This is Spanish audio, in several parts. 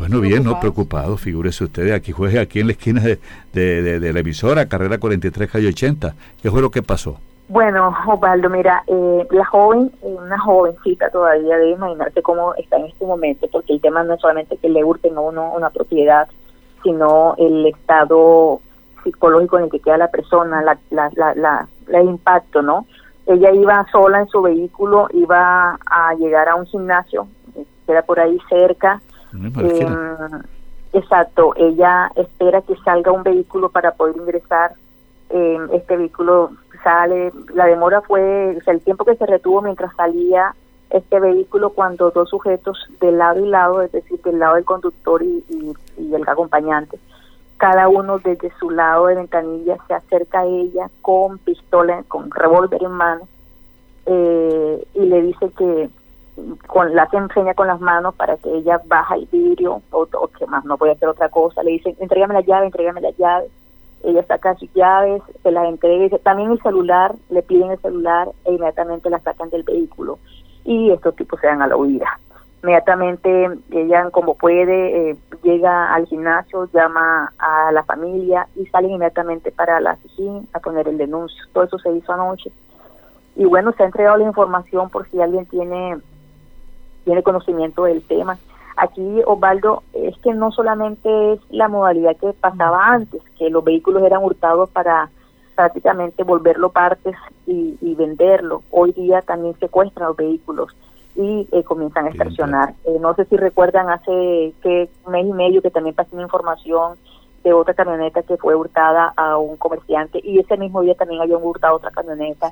Bueno, bien, no preocupado, figúrese usted, aquí juegue aquí en la esquina de, de, la emisora, carrera 43, calle 80. ¿Qué fue lo que pasó? Bueno, Osvaldo, mira, eh, la joven, eh, una jovencita todavía, debe imaginarse cómo está en este momento, porque el tema no es solamente que le hurten a uno una propiedad, sino el estado psicológico en el que queda la persona, la, la, la, el impacto, ¿no? Ella iba sola en su vehículo, iba a llegar a un gimnasio, que era por ahí cerca. Eh, exacto, ella espera que salga un vehículo para poder ingresar. Eh, este vehículo sale, la demora fue, o sea, el tiempo que se retuvo mientras salía este vehículo cuando dos sujetos de lado y lado, es decir, del lado del conductor y, y, el acompañante, cada uno desde su lado de ventanilla se acerca a ella con pistola, con revólver en mano eh, y le dice que con la enseña con las manos para que ella baja el vidrio o, o que más no puede hacer otra cosa, le dice, entrégame la llave, entrégame la llave ella saca sus llaves, se las entrega, también el celular, le piden el celular e inmediatamente la sacan del vehículo y estos tipos se dan a la huida. Inmediatamente ella como puede eh, llega al gimnasio, llama a la familia y salen inmediatamente para la oficina a poner el denuncio. Todo eso se hizo anoche. Y bueno, se ha entregado la información por si alguien tiene, tiene conocimiento del tema Aquí, Osvaldo, es que no solamente es la modalidad que pasaba antes, que los vehículos eran hurtados para prácticamente volverlo partes y, venderlo. Hoy día también secuestran los vehículos y eh, comienzan a extorsionar. Eh, no sé si recuerdan hace que un mes y medio que también pasé una información de otra camioneta que fue hurtada a un comerciante y ese mismo día también habían hurtado otra camioneta.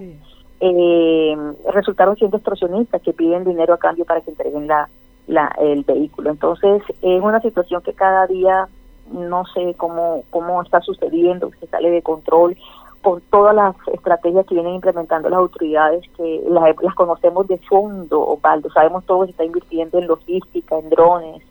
Eh, resultaron siendo extorsionistas que piden dinero a cambio para que entreguen la, la, el vehículo. Entonces, es una situación que cada día no sé cómo, cómo está sucediendo, que sale de control con todas las estrategias que vienen implementando las autoridades, que las, las conocemos de fondo, Osvaldo, sabemos todo que se está invirtiendo en logística, en drones,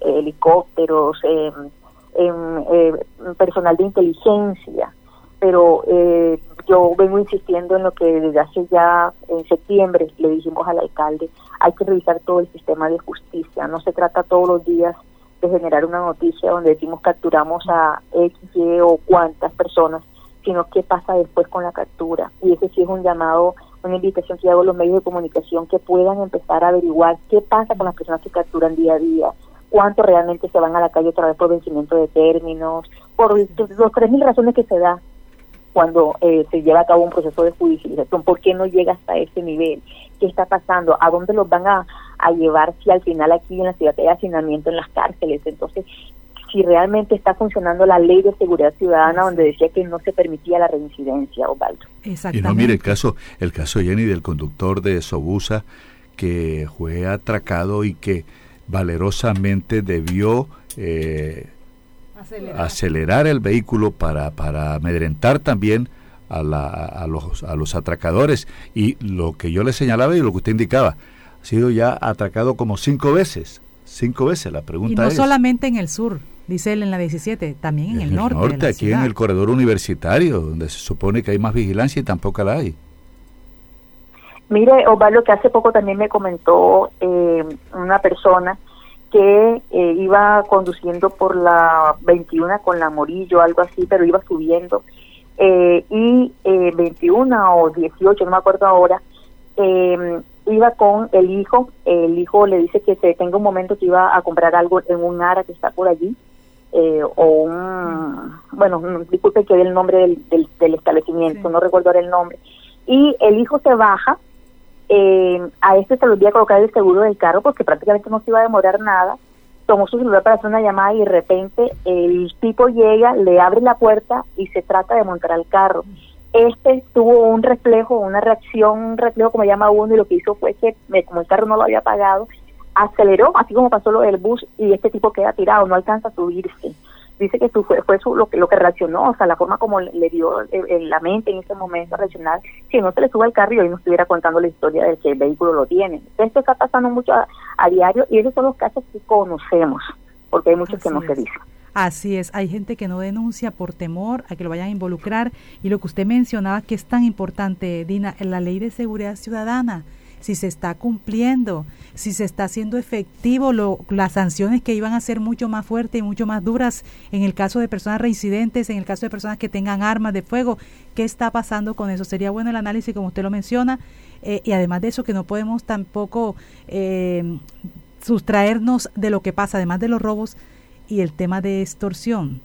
helicópteros, en, eh, personal de inteligencia, pero eh, yo vengo insistiendo en lo que desde hace ya en septiembre le dijimos al alcalde, hay que revisar todo el sistema de justicia, no se trata todos los días de generar una noticia donde decimos capturamos a X, Y o cuántas personas, sino qué pasa después con la captura. Y ese sí es un llamado, una invitación que hago a los medios de comunicación que puedan empezar a averiguar qué pasa con las personas que capturan día a día, cuánto realmente se van a la calle otra vez por vencimiento de términos, por los tres mil razones que se da cuando eh, se lleva a cabo un proceso de judicialización, ¿por qué no llega hasta ese nivel? ¿Qué está pasando? ¿A dónde los van a, llevar si al final aquí en la ciudad hay hacinamiento en las cárceles? Entonces, si realmente está funcionando la ley de seguridad ciudadana donde decía que no se permitía la reincidencia, Osvaldo. Y no, mire, el caso, el caso Jenny del conductor de Sobusa que fue atracado y que valerosamente debió eh, acelerar. el vehículo para, para amedrentar también a, la, a, los, a los atracadores. Y lo que yo le señalaba y lo que usted indicaba, ha sido ya atracado como cinco veces. Cinco veces, la pregunta y no solamente en el sur, dice él en la 17, también en, el, norte. norte aquí en el corredor universitario, donde se supone que hay más vigilancia y tampoco la hay. Mire, Osvaldo, que hace poco también me comentó eh, una persona que eh, iba conduciendo por la 21 con la Morillo, algo así, pero iba subiendo. Eh, y eh, 21 o 18, no me acuerdo ahora, em, iba con el hijo. El hijo le dice que se tenga un momento que iba a comprar algo en un ARA que está por allí. Eh, o un, bueno, disculpe que el nombre del, del, establecimiento, no recuerdo ahora el nombre. Y el hijo se baja eh, a este se le olvida colocar el seguro del carro porque prácticamente no se iba a demorar nada. Tomó su celular para hacer una llamada y de repente el tipo llega, le abre la puerta y se trata de montar al carro. Este tuvo un reflejo, una reacción, un reflejo como llama uno y lo que hizo fue que como el carro no lo había pagado, aceleró, así como pasó lo del bus y este tipo queda tirado, no alcanza a subirse dice que fue, fue su, lo, que, lo que reaccionó, o sea, la forma como le, dio en la mente en ese momento a reaccionar, si no se le sube al carro y hoy no estuviera contando la historia del que el vehículo lo tiene. Esto está pasando mucho a, diario y esos son los casos que conocemos, porque hay muchos que no se dicen. Así es, hay gente que no denuncia por temor a que lo vayan a involucrar y lo que usted mencionaba que es tan importante, Dina, en la ley de seguridad ciudadana si se está cumpliendo, si se está haciendo efectivo lo, las sanciones que iban a ser mucho más fuertes y mucho más duras en el caso de personas reincidentes, en el caso de personas que tengan armas de fuego. ¿Qué está pasando con eso? Sería bueno el análisis, como usted lo menciona, eh, y además de eso que no podemos tampoco eh, sustraernos de lo que pasa, además de los robos y el tema de extorsión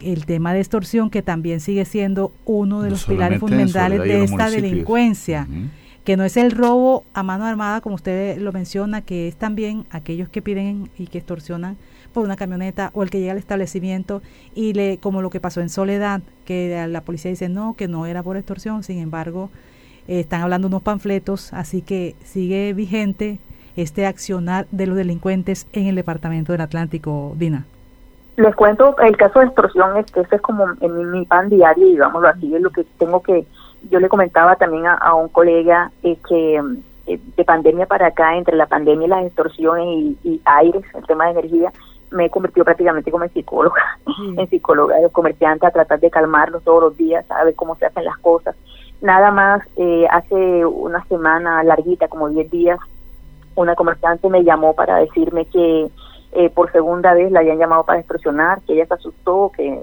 el tema de extorsión que también sigue siendo uno de los pilares fundamentales de esta delincuencia, que no es el robo a mano armada, como usted lo menciona, que es también aquellos que piden y que extorsionan por una camioneta o el que llega al establecimiento y le como lo que pasó en Soledad, que la policía dice no, que no era por extorsión, sin embargo, eh, están hablando unos panfletos, así que sigue vigente este accionar de los delincuentes en el departamento del Atlántico, Dina. Les cuento el caso de extorsión, es que ese es como en mi pan diario, digámoslo así, es lo que tengo que, yo le comentaba también a, un colega eh, que eh, de pandemia para acá, entre la pandemia y las extorsiones y, aires, el tema de energía, me he convertido prácticamente como en psicóloga, en psicóloga de los comerciantes, a tratar de calmarlos todos los días, a ver cómo se hacen las cosas. Nada más, eh, hace una semana larguita, como 10 días, una comerciante me llamó para decirme que eh, por segunda vez la habían llamado para extorsionar, que ella se asustó, que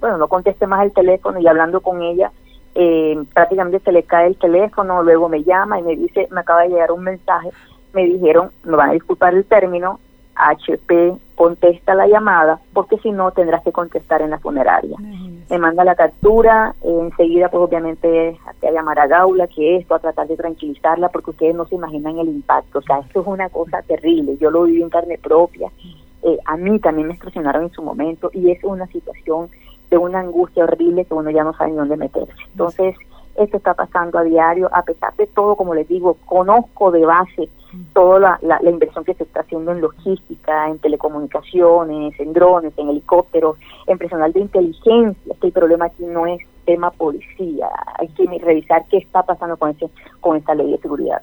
bueno, no conteste más el teléfono y hablando con ella, eh, prácticamente se le cae el teléfono, luego me llama y me dice, me acaba de llegar un mensaje, me dijeron, me van a disculpar el término, HP contesta la llamada porque si no tendrás que contestar en la funeraria. Me manda la captura, enseguida pues obviamente a llamar a Gaula, que esto, a tratar de tranquilizarla porque ustedes no se imaginan el impacto, o sea, esto es una cosa terrible, yo lo viví en carne propia, eh, a mí también me extorsionaron en su momento y es una situación de una angustia horrible que uno ya no sabe ni dónde meterse. Entonces, esto está pasando a diario, a pesar de todo, como les digo, conozco de base toda la, la, inversión que se está haciendo en logística, en telecomunicaciones, en drones, en helicópteros, en personal de inteligencia, que el problema aquí no es tema policía, hay que revisar qué está pasando con, ese, con esta ley de seguridad.